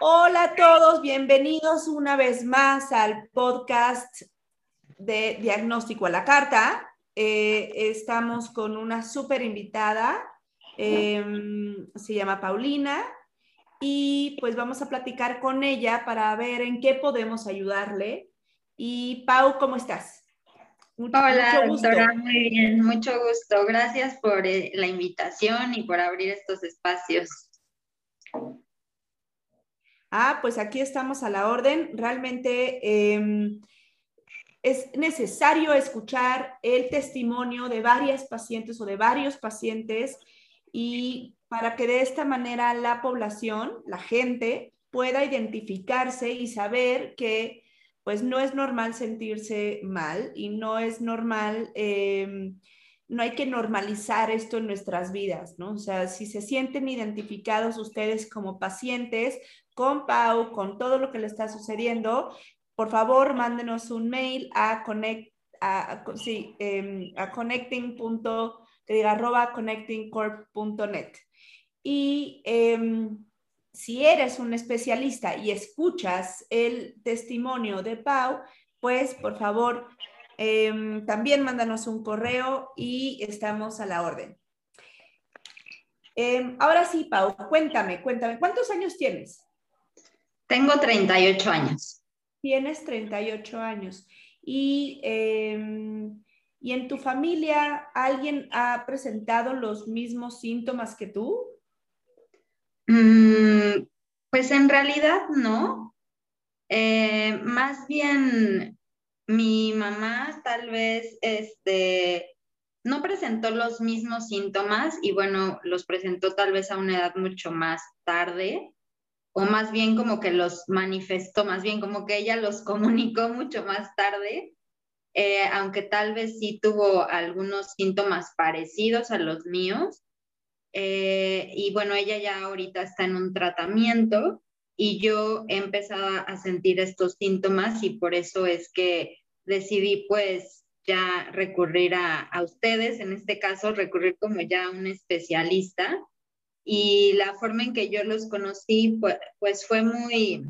Hola a todos, bienvenidos una vez más al podcast de Diagnóstico a la Carta. Eh, estamos con una súper invitada, em, se llama Paulina, y pues vamos a platicar con ella para ver en qué podemos ayudarle. Y Pau, ¿cómo estás? Hola, doctora, muy bien, mucho gusto. Gracias por eh, la invitación y por abrir estos espacios. Ah, pues aquí estamos a la orden. Realmente em, es necesario escuchar el testimonio de varias pacientes o de varios pacientes y para que de esta manera la población, la gente, pueda identificarse y saber que pues no es normal sentirse mal y no es normal, em, no hay que normalizar esto en nuestras vidas, ¿no? O sea, si se sienten identificados ustedes como pacientes con Pau, con todo lo que le está sucediendo, por favor, mándenos un mail a connect, a, sí, eh, a connecting. connectingcorp.net. Y em, si eres un especialista y escuchas el testimonio de Pau, pues por favor, em, también mándanos un correo y estamos a la orden. ahora sí, Pau, cuéntame, cuéntame, ¿cuántos años tienes? Tengo 38 años tienes 38 años y, em, y en tu familia alguien ha presentado los mismos síntomas que tú? Mm, pues en realidad no. Eh, más bien mi mamá tal vez este, no presentó los mismos síntomas y bueno, los presentó tal vez a una edad mucho más tarde o más bien como que los manifestó, más bien como que ella los comunicó mucho más tarde, eh, aunque tal vez sí tuvo algunos síntomas parecidos a los míos. Eh, y bueno, ella ya ahorita está en un tratamiento y yo he empezado a sentir estos síntomas y por eso es que decidí pues ya recurrir a, a ustedes, en este caso recurrir como ya a un especialista. Y la forma en que yo los conocí pues, pues fue muy,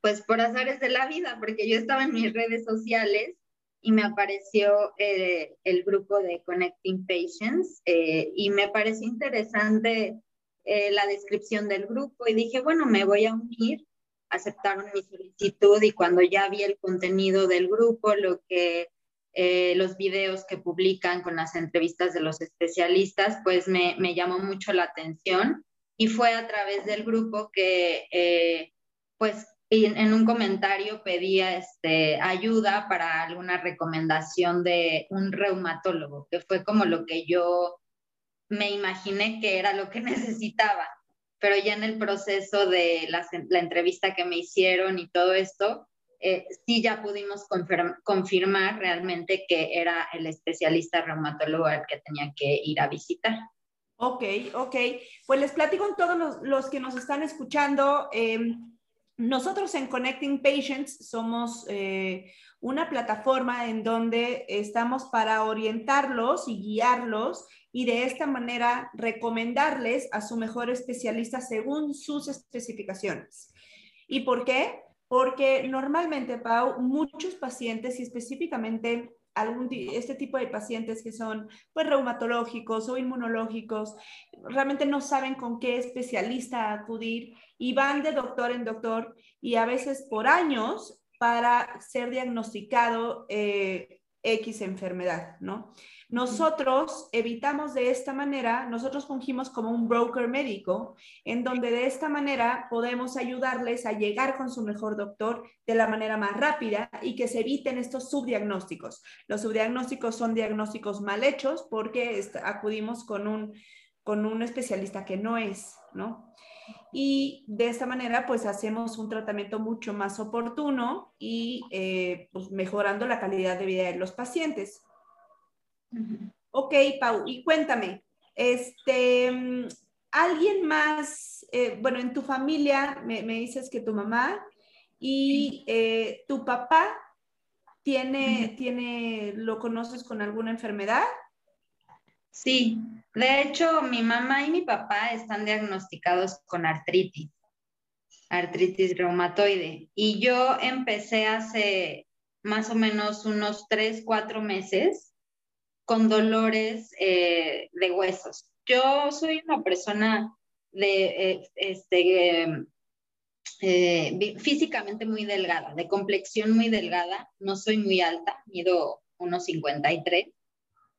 pues por azares de la vida, porque yo estaba en mis redes sociales y me apareció eh, el grupo de Connecting Patients eh, y me pareció interesante eh, la descripción del grupo y dije, bueno, me voy a unir, aceptaron mi solicitud y cuando ya vi el contenido del grupo, lo que eh, los videos que publican con las entrevistas de los especialistas, pues me, llamó mucho la atención y fue a través del grupo que, eh, pues, en un comentario pedía este, ayuda para alguna recomendación de un reumatólogo, que fue como lo que yo me imaginé que era lo que necesitaba. Pero ya en el proceso de la, la entrevista que me hicieron y todo esto, eh, sí ya pudimos confirmar realmente que era el especialista reumatólogo al que tenía que ir a visitar. Ok, ok. Pues les platico a todos los, que nos están escuchando. Em, nosotros en Connecting Patients somos eh, una plataforma en donde estamos para orientarlos y guiarlos y de esta manera recomendarles a su mejor especialista según sus especificaciones. ¿Y por qué? porque normalmente, Pau, muchos pacientes y específicamente algún este tipo de pacientes que son pues reumatológicos o inmunológicos realmente no saben con qué especialista acudir y van de doctor en doctor y a veces por años para ser diagnosticado eh, X enfermedad, ¿no? Nosotros evitamos de esta manera, nosotros fungimos como un broker médico, en donde de esta manera podemos ayudarles a llegar con su mejor doctor de la manera más rápida y que se eviten estos subdiagnósticos. Los subdiagnósticos son diagnósticos mal hechos porque acudimos con un con un especialista que no es, ¿no? Y de esta manera, pues hacemos un tratamiento mucho más oportuno y eh, pues, mejorando la calidad de vida de los pacientes. Ok, Pau, y cuéntame, este, alguien más, eh, bueno, en tu familia me, dices que tu mamá y eh, tu papá tiene, tiene, ¿lo conoces con alguna enfermedad? Sí, de hecho, mi mamá y mi papá están diagnosticados con artritis, artritis reumatoide. Y yo empecé hace más o menos unos tres, cuatro meses con dolores eh, de huesos. Yo soy una persona de, eh, este, eh, físicamente muy delgada, de complexión muy delgada, no soy muy alta, mido unos 53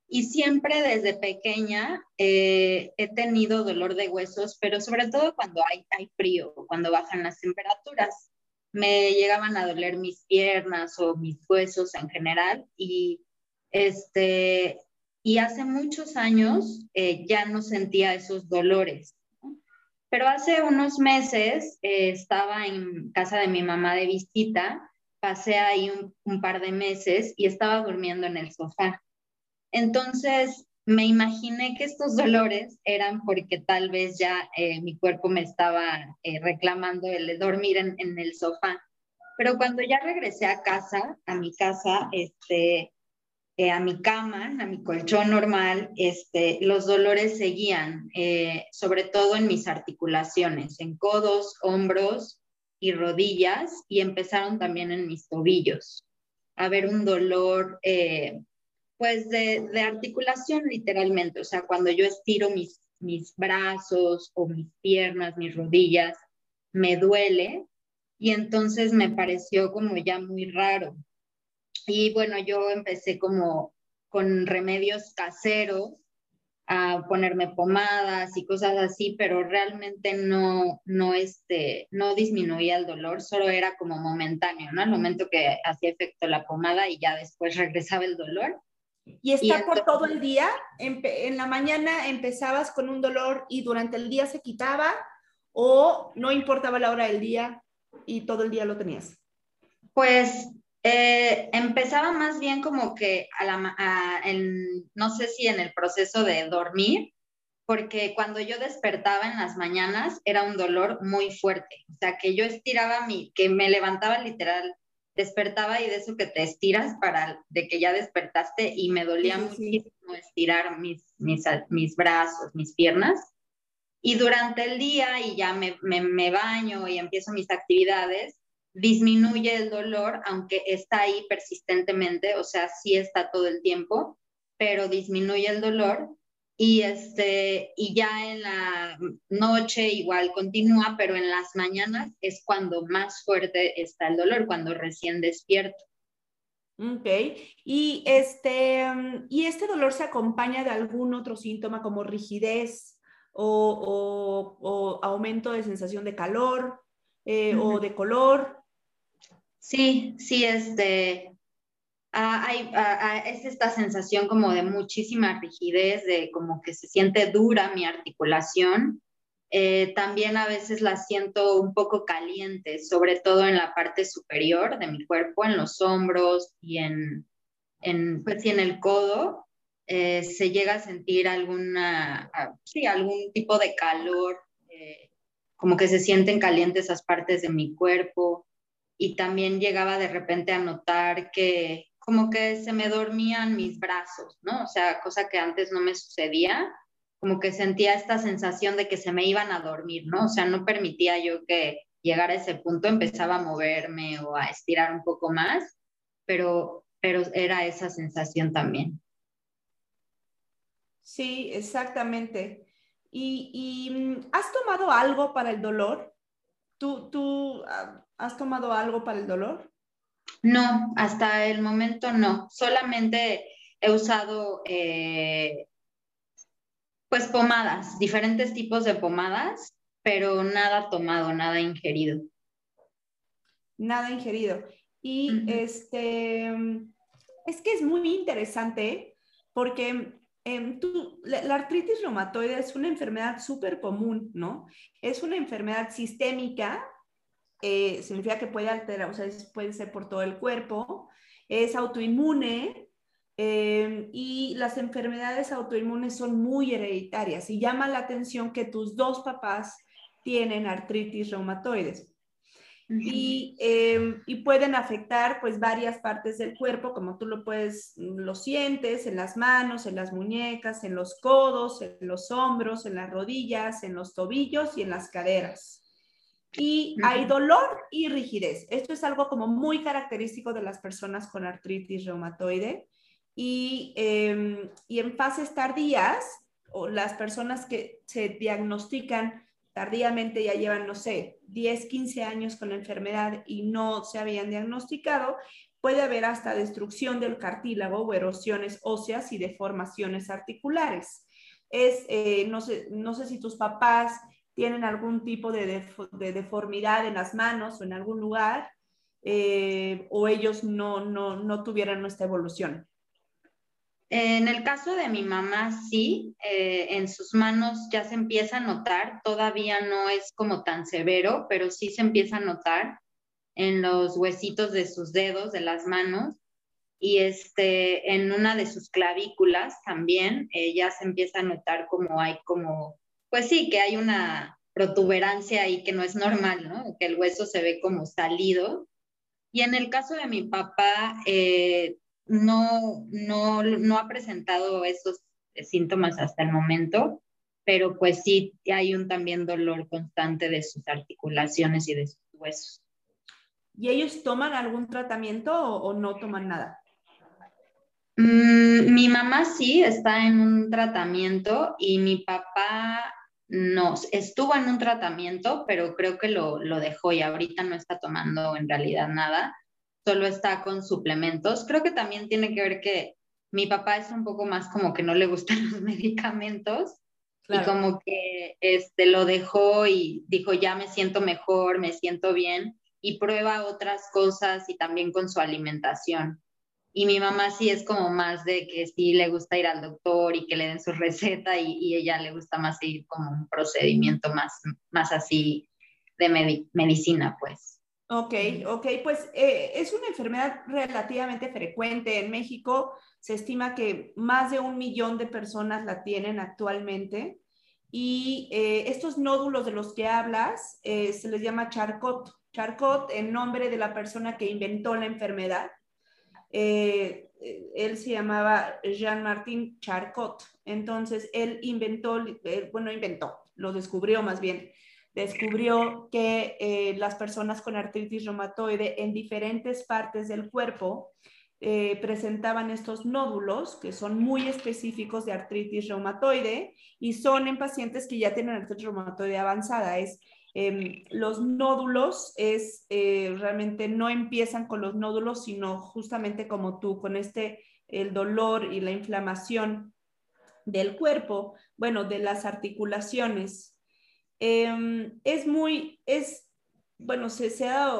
y siempre desde pequeña eh, he tenido dolor de huesos, pero sobre todo cuando hay, hay frío, cuando bajan las temperaturas. Me llegaban a doler mis piernas o mis huesos en general y, este, y hace muchos años eh, ya no sentía esos dolores. Pero hace unos meses eh, estaba en casa de mi mamá de visita, pasé ahí un par de meses y estaba durmiendo en el sofá entonces, me imaginé que estos dolores eran porque tal vez ya eh, mi cuerpo me estaba eh, reclamando el dormir en, el sofá. Pero cuando ya regresé a casa, a mi casa, este, eh, a mi cama, a mi colchón normal, este, los dolores seguían, sobre todo en mis articulaciones, en codos, hombros y rodillas, y empezaron también en mis tobillos. A ver un dolor pues de, articulación literalmente, o sea, cuando yo estiro mis, mis brazos o mis piernas, mis rodillas, me duele y entonces me pareció como ya muy raro. Y bueno, yo empecé como con remedios caseros a ponerme pomadas y cosas así, pero realmente no, no, este, no disminuía el dolor, solo era como momentáneo, ¿no? Al momento que hacía efecto la pomada y ya después regresaba el dolor, y está por todo el día. En, la mañana empezabas con un dolor y durante el día se quitaba o no importaba la hora del día y todo el día lo tenías. Pues eh, empezaba más bien como que a la, no sé si en el proceso de dormir, porque cuando yo despertaba en las mañanas era un dolor muy fuerte, o sea, que yo estiraba mi, que me levantaba literal despertaba y de eso que te estiras para de que ya despertaste y me dolía muchísimo estirar mis, mis, brazos, mis piernas. Y durante el día y ya me, me, baño y empiezo mis actividades, disminuye el dolor, aunque está ahí persistentemente, o sea, sí está todo el tiempo, pero disminuye el dolor y, este, y ya en la noche igual continúa, pero en las mañanas es cuando más fuerte está el dolor, cuando recién despierto. Ok, y este, ¿y este dolor se acompaña de algún otro síntoma como rigidez o, o, aumento de sensación de calor eh, o de color? Sí, sí, este, Ah, hay, ah, ah, es esta sensación como de muchísima rigidez, de como que se siente dura mi articulación. Eh, también a veces la siento un poco caliente, sobre todo en la parte superior de mi cuerpo, en los hombros y en, en, pues, y en el codo. Eh, se llega a sentir alguna, sí, algún tipo de calor, eh, como que se sienten calientes esas partes de mi cuerpo. Y también llegaba de repente a notar que como que se me dormían mis brazos, ¿no? O sea, cosa que antes no me sucedía, como que sentía esta sensación de que se me iban a dormir, ¿no? O sea, no permitía yo que llegara a ese punto, empezaba a moverme o a estirar un poco más, pero, pero era esa sensación también. Sí, exactamente. ¿Y, y mm, has tomado algo para el dolor? ¿Tú, ¿Tú ah, has tomado algo para el dolor? No, hasta el momento no. Solamente he usado eh, pues pomadas, diferentes tipos de pomadas, pero nada tomado, nada ingerido. Nada ingerido. Y este, es que es muy interesante porque em, la, artritis reumatoide es una enfermedad súper común, ¿no? Es una enfermedad sistémica, eh, significa que puede alterar, o sea, puede ser por todo el cuerpo, es autoinmune em, y las enfermedades autoinmunes son muy hereditarias y llama la atención que tus dos papás tienen artritis reumatoides. Em, y, pueden afectar pues varias partes del cuerpo, como tú lo puedes, lo sientes en las manos, en las muñecas, en los codos, en los hombros, en las rodillas, en los tobillos y en las caderas. Y hay dolor y rigidez. Esto es algo como muy característico de las personas con artritis reumatoide. Y, em, y en fases tardías, o las personas que se diagnostican tardíamente ya llevan, no sé, 10, 15 años con la enfermedad y no se habían diagnosticado, puede haber hasta destrucción del cartílago o erosiones óseas y deformaciones articulares. Es, eh, no, sé, no sé si tus papás tienen algún tipo de, deformidad en las manos o en algún lugar, eh, o ellos no, no, no tuvieran esta evolución. En el caso de mi mamá, sí, eh, en sus manos ya se empieza a notar, todavía no es como tan severo, pero sí se empieza a notar en los huesitos de sus dedos, de las manos, y este, en una de sus clavículas también eh, ya se empieza a notar como hay como, pues sí, que hay una protuberancia ahí que no es normal, ¿no? Que el hueso se ve como salido. Y en el caso de mi papá, eh, no, no, no ha presentado esos síntomas hasta el momento, pero pues sí hay un también dolor constante de sus articulaciones y de sus huesos. ¿Y ellos toman algún tratamiento o, no toman nada? Mm, mi mamá sí está en un tratamiento y mi papá no, estuvo en un tratamiento, pero creo que lo, lo dejó y ahorita no está tomando en realidad nada solo está con suplementos. Creo que también tiene que ver que mi papá es un poco más como que no le gustan los medicamentos y como que este, lo dejó y dijo, ya me siento mejor, me siento bien y prueba otras cosas y también con su alimentación. Y mi mamá sí es como más de que sí le gusta ir al doctor y que le den su receta y, ella le gusta más ir como un procedimiento más, más así de medicina, pues. Ok, ok, pues eh, es una enfermedad relativamente frecuente en México. Se estima que más de un millón de personas la tienen actualmente. Y eh, estos nódulos de los que hablas eh, se les llama Charcot. Charcot en nombre de la persona que inventó la enfermedad. Él se llamaba Jean-Martin Charcot. Entonces, él inventó, bueno, inventó, lo descubrió más bien descubrió que eh, las personas con artritis reumatoide en diferentes partes del cuerpo eh, presentaban estos nódulos que son muy específicos de artritis reumatoide y son en pacientes que ya tienen artritis reumatoide avanzada. Es, em, los nódulos es eh, realmente no empiezan con los nódulos, sino justamente como tú, con este, el dolor y la inflamación del cuerpo, bueno, de las articulaciones Em, es muy, es, bueno, se, se ha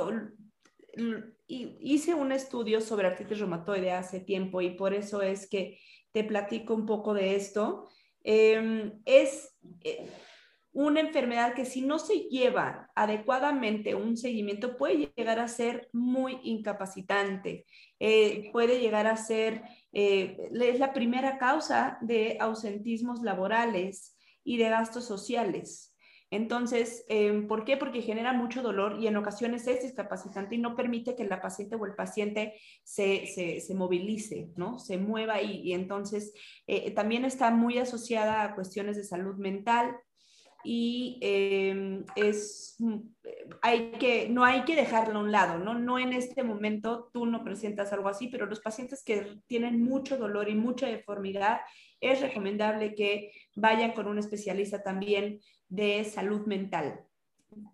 hice un estudio sobre artritis reumatoide hace tiempo y por eso es que te platico un poco de esto. Em, es eh, una enfermedad que si no se lleva adecuadamente un seguimiento puede llegar a ser muy incapacitante, eh, puede llegar a ser, eh, es la primera causa de ausentismos laborales y de gastos sociales. Entonces, em, ¿por qué? Porque genera mucho dolor y en ocasiones es discapacitante y no permite que la paciente o el paciente se, movilice, ¿no? Se mueva y, y entonces eh, también está muy asociada a cuestiones de salud mental y em, es, mm, hay que, no hay que dejarlo a un lado, ¿no? No en este momento tú no presentas algo así, pero los pacientes que tienen mucho dolor y mucha deformidad, es recomendable que vayan con un especialista también de salud mental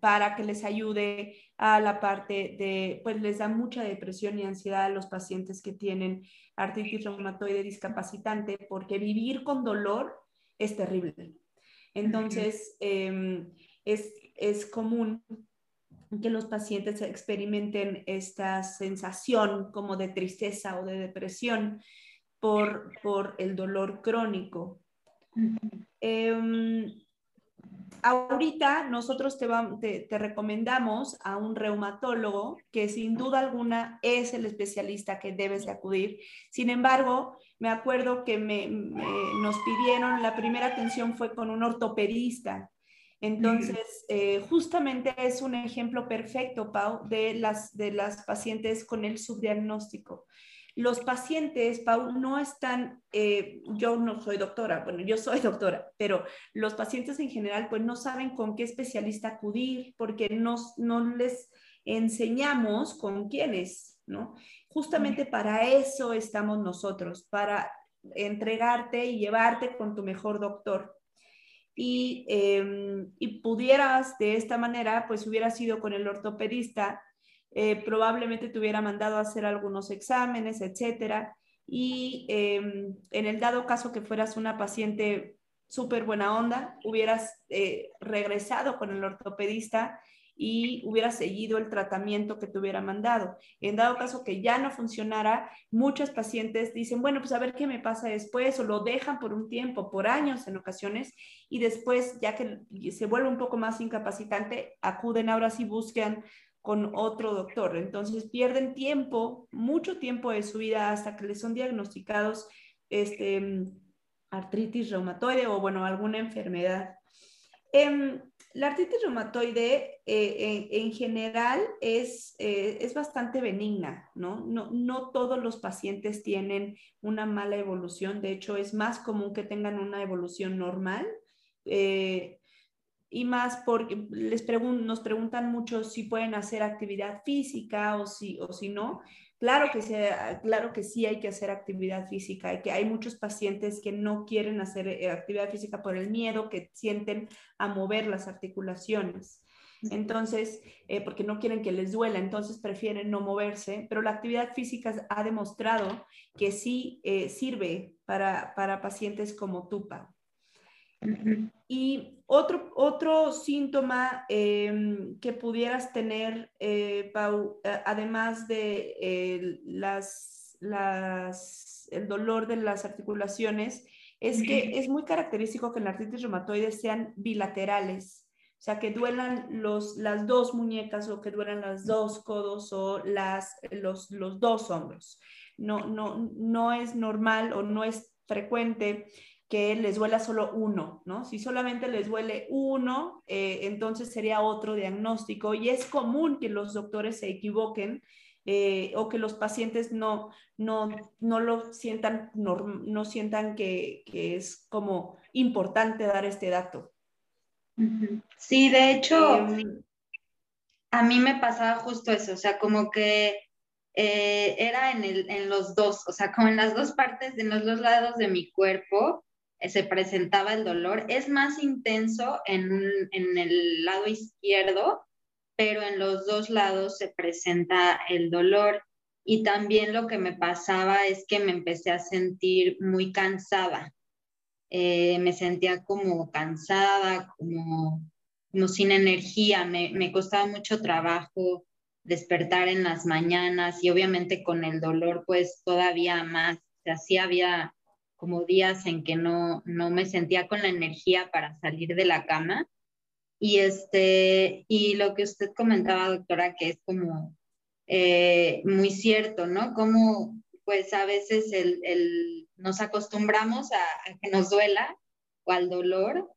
para que les ayude a la parte de, pues les da mucha depresión y ansiedad a los pacientes que tienen artritis reumatoide discapacitante, porque vivir con dolor es terrible. Entonces, em, es, es común que los pacientes experimenten esta sensación como de tristeza o de depresión por, por el dolor crónico. Ahorita nosotros te, te, recomendamos a un reumatólogo que sin duda alguna es el especialista que debes de acudir. Sin embargo, me acuerdo que me, nos pidieron, la primera atención fue con un ortopedista. Entonces, eh, justamente es un ejemplo perfecto, Pau, de las, de las pacientes con el subdiagnóstico los pacientes, Paul, no están, eh, yo no soy doctora, bueno, yo soy doctora, pero los pacientes en general, pues no saben con qué especialista acudir porque no, les enseñamos con quiénes, ¿no? Justamente para eso estamos nosotros, para entregarte y llevarte con tu mejor doctor. Y, em, y pudieras de esta manera, pues hubiera sido con el ortopedista eh, probablemente te hubiera mandado a hacer algunos exámenes, etcétera. Y em, en el dado caso que fueras una paciente súper buena onda, hubieras eh, regresado con el ortopedista y hubieras seguido el tratamiento que te hubiera mandado. En dado caso que ya no funcionara, muchos pacientes dicen, bueno, pues a ver qué me pasa después, o lo dejan por un tiempo, por años en ocasiones, y después, ya que se vuelve un poco más incapacitante, acuden ahora sí buscan con otro doctor. Entonces pierden tiempo, mucho tiempo de su vida hasta que les son diagnosticados este, artritis reumatoide o, bueno, alguna enfermedad. Em, la artritis reumatoide eh, en, general es, eh, es bastante benigna, ¿no? ¿no? No todos los pacientes tienen una mala evolución, de hecho es más común que tengan una evolución normal. Eh, y más porque les nos preguntan mucho si pueden hacer actividad física o si, o si no. Claro que, sea, claro que sí hay que hacer actividad física, que hay muchos pacientes que no quieren hacer eh, actividad física por el miedo que sienten a mover las articulaciones. Entonces, eh, porque no quieren que les duela, entonces prefieren no moverse, pero la actividad física ha demostrado que sí eh, sirve para, para pacientes como Tupa. Y otro, otro síntoma em, que pudieras tener, eh, Pau, además de las, las, el dolor de las articulaciones, es que es muy característico que en la artritis reumatoide sean bilaterales, o sea, que duelan los, las dos muñecas o que duelan los dos codos o las, los, los dos hombros. No, no, no es normal o no es frecuente que les duela solo uno, ¿no? Si solamente les duele uno, eh, entonces sería otro diagnóstico y es común que los doctores se equivoquen eh, o que los pacientes no, no, no lo sientan, no, sientan que, es como importante dar este dato. Sí, de hecho, em, a mí me pasaba justo eso, o sea, como que eh, era en, el, en los dos, o sea, como en las dos partes, en los dos lados de mi cuerpo, se presentaba el dolor. Es más intenso en, el lado izquierdo, pero en los dos lados se presenta el dolor. Y también lo que me pasaba es que me empecé a sentir muy cansada. Eh, me sentía como cansada, como, como sin energía. Me, me costaba mucho trabajo despertar en las mañanas y obviamente con el dolor pues todavía más. O sea, sí había como días en que no, no me sentía con la energía para salir de la cama. Y, este, y lo que usted comentaba, doctora, que es como eh, muy cierto, ¿no? Como pues a veces el, el, nos acostumbramos a, a, que nos duela o al dolor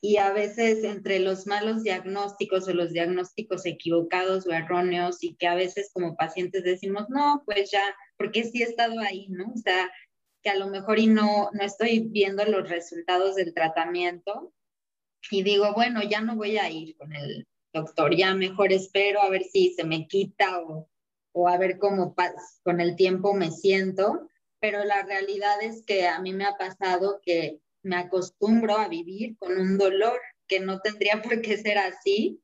y a veces entre los malos diagnósticos o los diagnósticos equivocados o erróneos y que a veces como pacientes decimos, no, pues ya, porque sí he estado ahí, ¿no? O sea, que a lo mejor y no, no estoy viendo los resultados del tratamiento y digo, bueno, ya no voy a ir con el doctor, ya mejor espero a ver si se me quita o, o a ver cómo con el tiempo me siento, pero la realidad es que a mí me ha pasado que me acostumbro a vivir con un dolor que no tendría por qué ser así.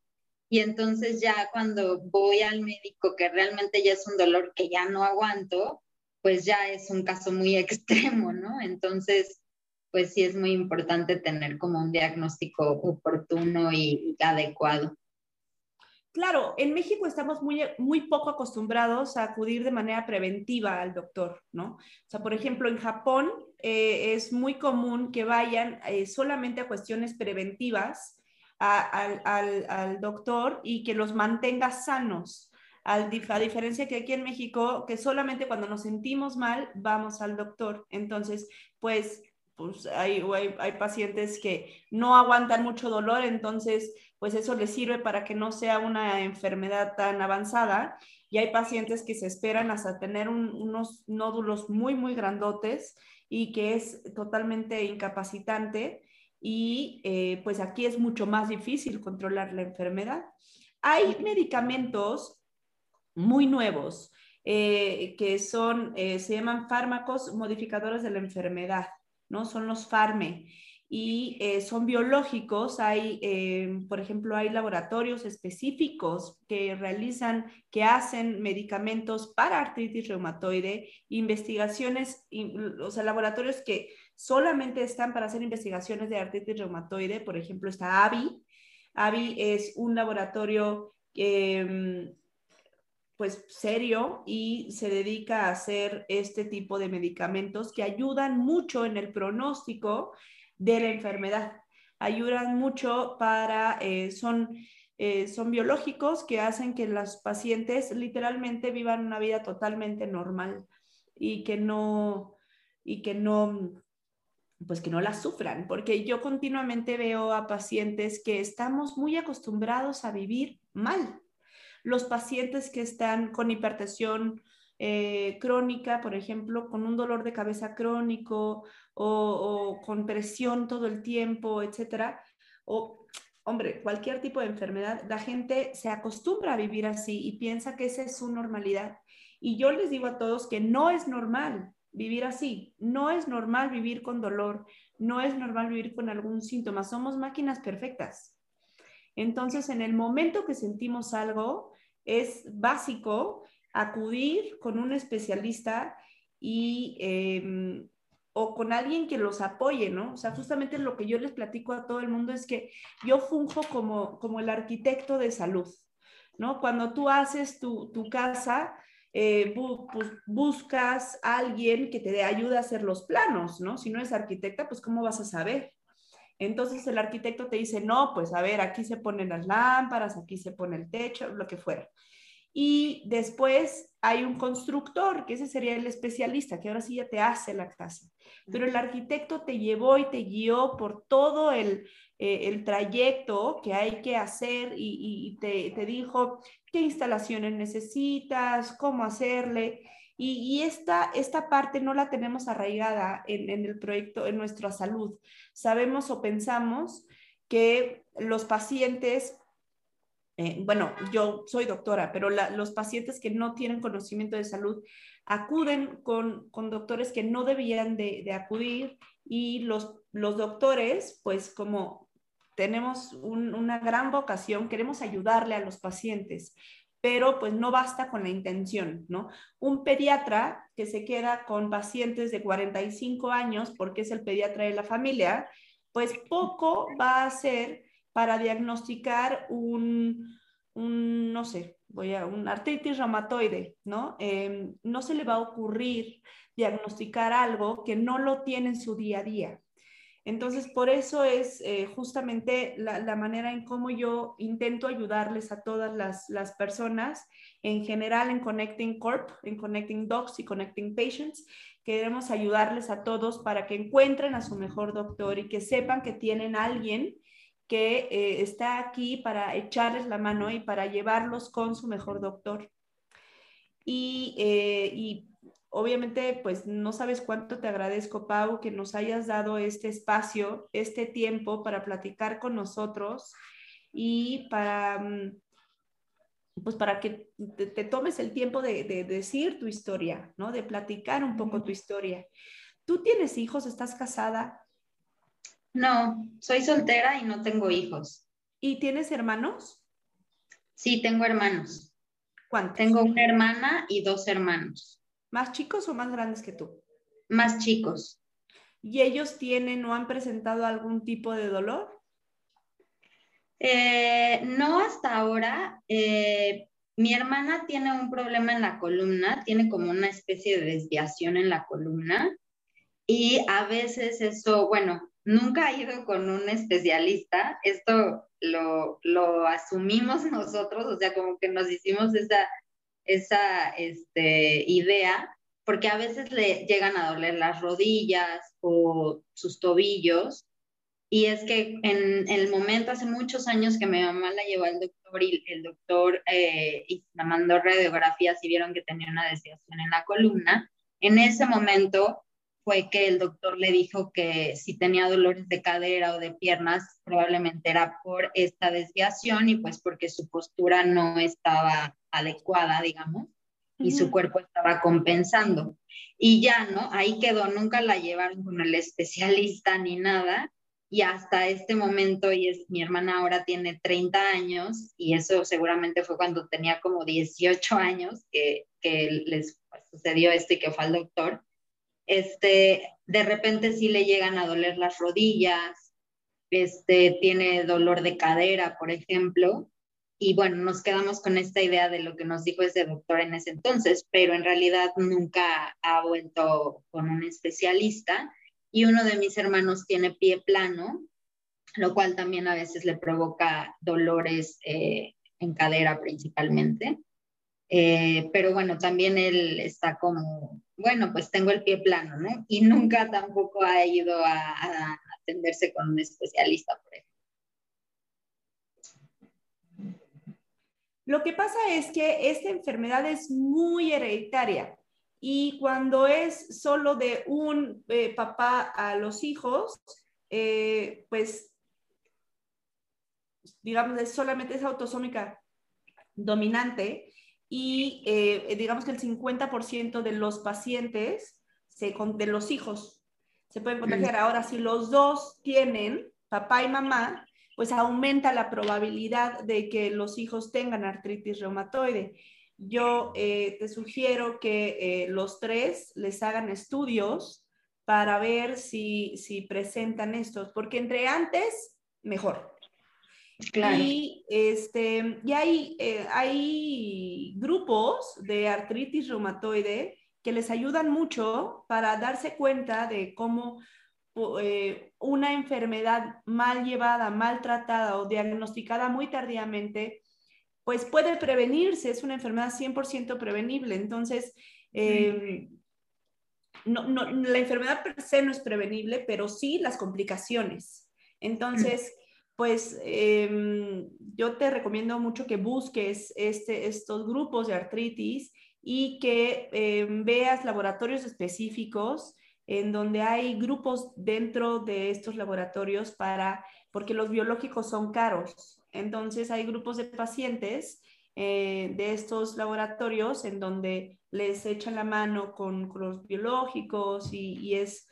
Y entonces ya cuando voy al médico, que realmente ya es un dolor que ya no aguanto, pues ya es un caso muy extremo, ¿no? Entonces, pues sí es muy importante tener como un diagnóstico oportuno y adecuado. Claro, en México estamos muy, muy poco acostumbrados a acudir de manera preventiva al doctor, ¿no? O sea, por ejemplo, en Japón eh, es muy común que vayan eh, solamente a cuestiones preventivas al, doctor y que los mantenga sanos. A diferencia que aquí en México, que solamente cuando nos sentimos mal vamos al doctor. Entonces, pues pues hay, hay, pacientes que no aguantan mucho dolor, entonces pues eso les sirve para que no sea una enfermedad tan avanzada. Y hay pacientes que se esperan hasta tener unos nódulos muy, muy grandotes y que es totalmente incapacitante. Y eh, pues aquí es mucho más difícil controlar la enfermedad. Hay medicamentos muy nuevos eh, que son, eh, se llaman fármacos modificadores de la enfermedad. ¿no? Son los FARME y eh, son biológicos. Hay, por ejemplo, hay laboratorios específicos que realizan, que hacen medicamentos para artritis reumatoide, investigaciones, o sea, laboratorios que solamente están para hacer investigaciones de artritis reumatoide. Por ejemplo, está AVI. AVI es un laboratorio eh, pues serio y se dedica a hacer este tipo de medicamentos que ayudan mucho en el pronóstico de la enfermedad. Ayudan mucho para, eh, son, eh, son biológicos que hacen que los pacientes literalmente vivan una vida totalmente normal y que no, y que no, pues que no la sufran, porque yo continuamente veo a pacientes que estamos muy acostumbrados a vivir mal, los pacientes que están con hipertensión eh, crónica, por ejemplo, con un dolor de cabeza crónico o, con presión todo el tiempo, etcétera, o hombre, cualquier tipo de enfermedad, la gente se acostumbra a vivir así y piensa que esa es su normalidad. Y yo les digo a todos que no es normal vivir así, no es normal vivir con dolor, no es normal vivir con algún síntoma, somos máquinas perfectas. Entonces, en el momento que sentimos algo, es básico acudir con un especialista y, em, o con alguien que los apoye, ¿no? O sea, justamente lo que yo les platico a todo el mundo es que yo funjo como, como el arquitecto de salud, ¿no? Cuando tú haces tu, casa, eh, pues buscas a alguien que te ayude a hacer los planos, ¿no? Si no es arquitecta, pues ¿cómo vas a saber? Entonces el arquitecto te dice, no, pues a ver, aquí se ponen las lámparas, aquí se pone el techo, lo que fuera. Y después hay un constructor, que ese sería el especialista, que ahora sí ya te hace la casa. Pero el arquitecto te llevó y te guió por todo el, eh, trayecto que hay que hacer y, te, dijo qué instalaciones necesitas, cómo hacerle. Y, esta, esta parte no la tenemos arraigada en, en el proyecto, en nuestra salud. Sabemos o pensamos que los pacientes eh, bueno, yo soy doctora, pero los pacientes que no tienen conocimiento de salud acuden con, doctores que no debían de, acudir y los, los doctores, pues como tenemos una gran vocación, queremos ayudarle a los pacientes, pero pues no basta con la intención, ¿no? Un pediatra que se queda con pacientes de 45 años porque es el pediatra de la familia, pues poco va a hacer para diagnosticar un, no sé, voy a un artritis reumatoide, ¿no? Em, no se le va a ocurrir diagnosticar algo que no lo tiene en su día a día. Entonces, por eso es eh, justamente la, manera en cómo yo intento ayudarles a todas las, personas, en general en Connecting Corp, en Connecting Docs y Connecting Patients. Queremos ayudarles a todos para que encuentren a su mejor doctor y que sepan que tienen alguien que eh, está aquí para echarles la mano y para llevarlos con su mejor doctor. Y, eh, y, obviamente, pues no sabes cuánto te agradezco, Pau, que nos hayas dado este espacio, este tiempo para platicar con nosotros y para, mm, pues para que te, tomes el tiempo de, de, decir tu historia, ¿no? De platicar un poco tu historia. ¿Tú tienes hijos? ¿Estás casada? No, soy soltera y no tengo hijos. ¿Y tienes hermanos? Sí, tengo hermanos. ¿Cuántos? Tengo una hermana y dos hermanos. ¿Más chicos o más grandes que tú? Más chicos. ¿Y ellos tienen o han presentado algún tipo de dolor? Eh, no hasta ahora. Eh, mi hermana tiene un problema en la columna, tiene como una especie de desviación en la columna y a veces eso, bueno, nunca ha ido con un especialista, esto lo, lo asumimos nosotros, o sea, como que nos hicimos esa, esa este, idea, porque a veces le llegan a doler las rodillas o sus tobillos. Y es que en, el momento, hace muchos años que mi mamá la llevó al doctor y el doctor eh, la mandó radiografías y vieron que tenía una desviación en la columna, en ese momento fue que el doctor le dijo que si tenía dolores de cadera o de piernas, probablemente era por esta desviación y pues porque su postura no estaba adecuada, digamos, y su cuerpo estaba compensando. Y ya, ¿no? Ahí quedó, nunca la llevaron con el especialista ni nada. Y hasta este momento, y es mi hermana ahora tiene 30 años, y eso seguramente fue cuando tenía como 18 años que, que les sucedió esto y que fue al doctor este, de repente sí le llegan a doler las rodillas, este, tiene dolor de cadera, por ejemplo, y bueno, nos quedamos con esta idea de lo que nos dijo ese doctor en ese entonces, pero en realidad nunca ha vuelto con un especialista y uno de mis hermanos tiene pie plano, lo cual también a veces le provoca dolores eh, en cadera principalmente. Eh, pero bueno, también él está como, bueno, pues tengo el pie plano, ¿no? Y nunca tampoco ha ido a, atenderse con un especialista, por ejemplo. Lo que pasa es que esta enfermedad es muy hereditaria y cuando es solo de un eh, papá a los hijos, eh, pues digamos, es solamente es autosómica dominante, y eh, digamos que el 50% de los pacientes, se, de los hijos, se pueden contagiar. Ahora, si los dos tienen, papá y mamá, pues aumenta la probabilidad de que los hijos tengan artritis reumatoide. Yo eh, te sugiero que eh, los tres les hagan estudios para ver si, si presentan estos, porque entre antes, mejor. Y, este, y hay, eh, hay grupos de artritis reumatoide que les ayudan mucho para darse cuenta de cómo eh, una enfermedad mal llevada, mal tratada o diagnosticada muy tardíamente, pues puede prevenirse, es una enfermedad 100% prevenible. Entonces, em, no, no, la enfermedad per se no es prevenible, pero sí las complicaciones. Entonces, pues em, yo te recomiendo mucho que busques este, estos grupos de artritis y que em, veas laboratorios específicos en donde hay grupos dentro de estos laboratorios para, porque los biológicos son caros. Entonces hay grupos de pacientes eh, de estos laboratorios en donde les echan la mano con, los biológicos y, es,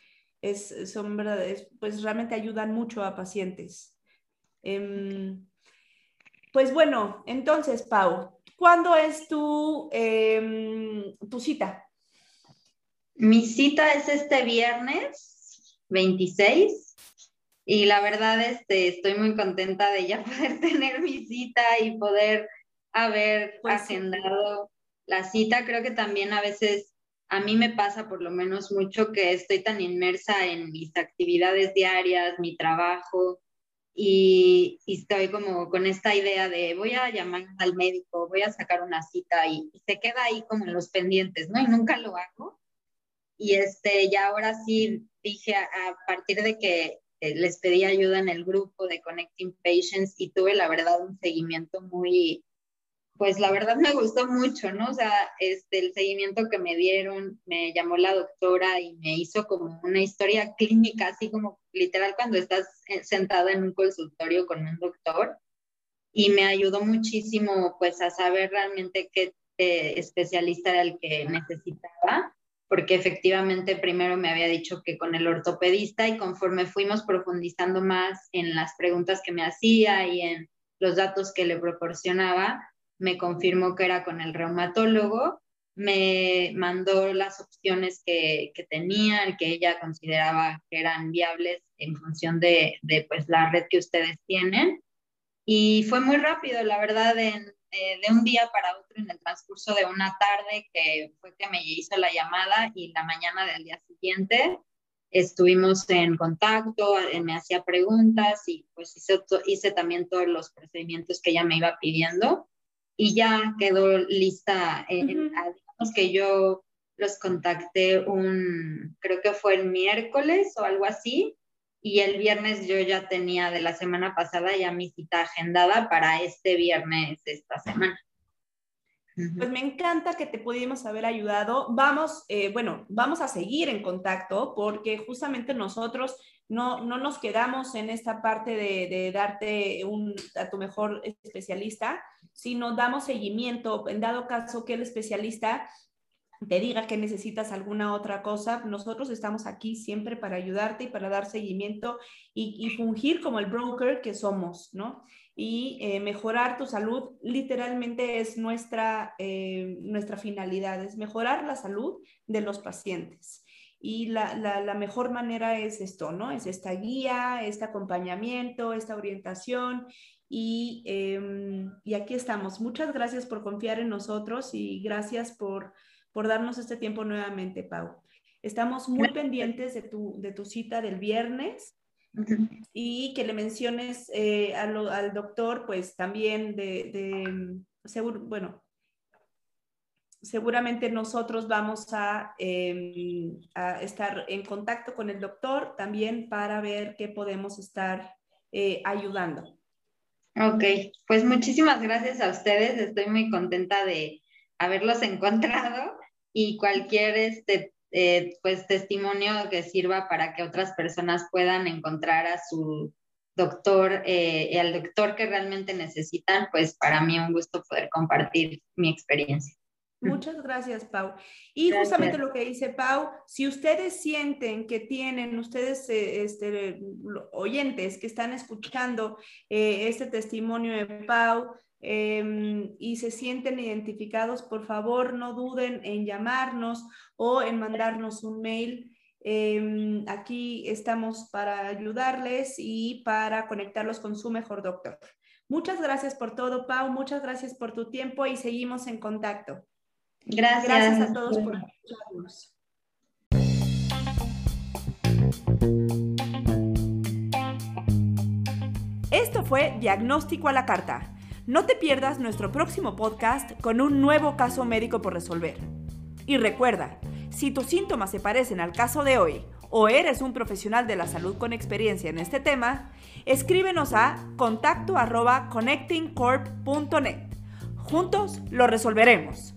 son verdad, pues realmente ayudan mucho a pacientes. Em, pues bueno, entonces, Pau, ¿cuándo es tu, em, tu cita? Mi cita es este viernes 26 y la verdad este, estoy muy contenta de ya poder tener mi cita y poder haber pues agendado la cita. Creo que también a veces a mí me pasa por lo menos mucho que estoy tan inmersa en mis actividades diarias, mi trabajo, y, estoy como con esta idea de voy a llamar al médico, voy a sacar una cita y, se queda ahí como en los pendientes, ¿no? Y nunca lo hago. Y este, ya ahora sí dije a, a partir de que eh, les pedí ayuda en el grupo de Connecting Patients y tuve la verdad un seguimiento muy, pues la verdad me gustó mucho, ¿no? O sea, este, el seguimiento que me dieron, me llamó la doctora y me hizo como una historia clínica, así como literal cuando estás eh, sentada en un consultorio con un doctor. Y me ayudó muchísimo, pues, a saber realmente qué eh, especialista era el que necesitaba, porque efectivamente primero me había dicho que con el ortopedista y conforme fuimos profundizando más en las preguntas que me hacía y en los datos que le proporcionaba, me confirmó que era con el reumatólogo, me mandó las opciones que, que tenía, que ella consideraba que eran viables en función de, de, pues, la red que ustedes tienen. Y fue muy rápido, la verdad, eh, de un día para otro en el transcurso de una tarde que fue que me hizo la llamada y la mañana del día siguiente estuvimos en contacto, eh, me hacía preguntas y pues hice, hice también todos los procedimientos que ella me iba pidiendo y ya quedó lista. Eh, digamos que yo los contacté un, creo que fue el miércoles o algo así, y el viernes yo ya tenía de la semana pasada ya mi cita agendada para este viernes de esta semana. Pues me encanta que te pudimos haber ayudado. Vamos, eh, bueno, vamos a seguir en contacto porque justamente nosotros no, no nos quedamos en esta parte de, de darte un, a tu mejor especialista, sino damos seguimiento. En dado caso que el especialista te diga que necesitas alguna otra cosa, nosotros estamos aquí siempre para ayudarte y para dar seguimiento y, fungir como el broker que somos, ¿no? Y eh, mejorar tu salud literalmente es nuestra, eh, nuestra finalidad, es mejorar la salud de los pacientes. Y la, la, mejor manera es esto, ¿no? Es esta guía, este acompañamiento, esta orientación y, em, y, aquí estamos. Muchas gracias por confiar en nosotros y gracias por por darnos este tiempo nuevamente, Pau. Estamos muy pendientes de tu, de tu cita del viernes y que le menciones eh, al, doctor, pues también de, seguro, bueno, seguramente nosotros vamos a, em, a, estar en contacto con el doctor también para ver qué podemos estar eh, ayudando. Ok, pues muchísimas gracias a ustedes. Estoy muy contenta de haberlos encontrado y cualquier este, eh, pues, testimonio que sirva para que otras personas puedan encontrar a su doctor, eh, al doctor que realmente necesitan, pues para mí un gusto poder compartir mi experiencia. Muchas gracias, Pau. Y justamente lo que dice Pau, si ustedes sienten que tienen, ustedes, eh, este, oyentes que están escuchando eh, este testimonio de Pau, Em, y se sienten identificados, por favor no duden en llamarnos o en mandarnos un mail. Em, aquí estamos para ayudarles y para conectarlos con su mejor doctor. Muchas gracias por todo, Pau. Muchas gracias por tu tiempo y seguimos en contacto. Gracias. Gracias a todos por escucharnos. Esto fue Diagnóstico a la Carta no te pierdas nuestro próximo podcast con un nuevo caso médico por resolver. Y recuerda, si tus síntomas se parecen al caso de hoy o eres un profesional de la salud con experiencia en este tema, escríbenos a contacto connectingcorp.net. Juntos lo resolveremos.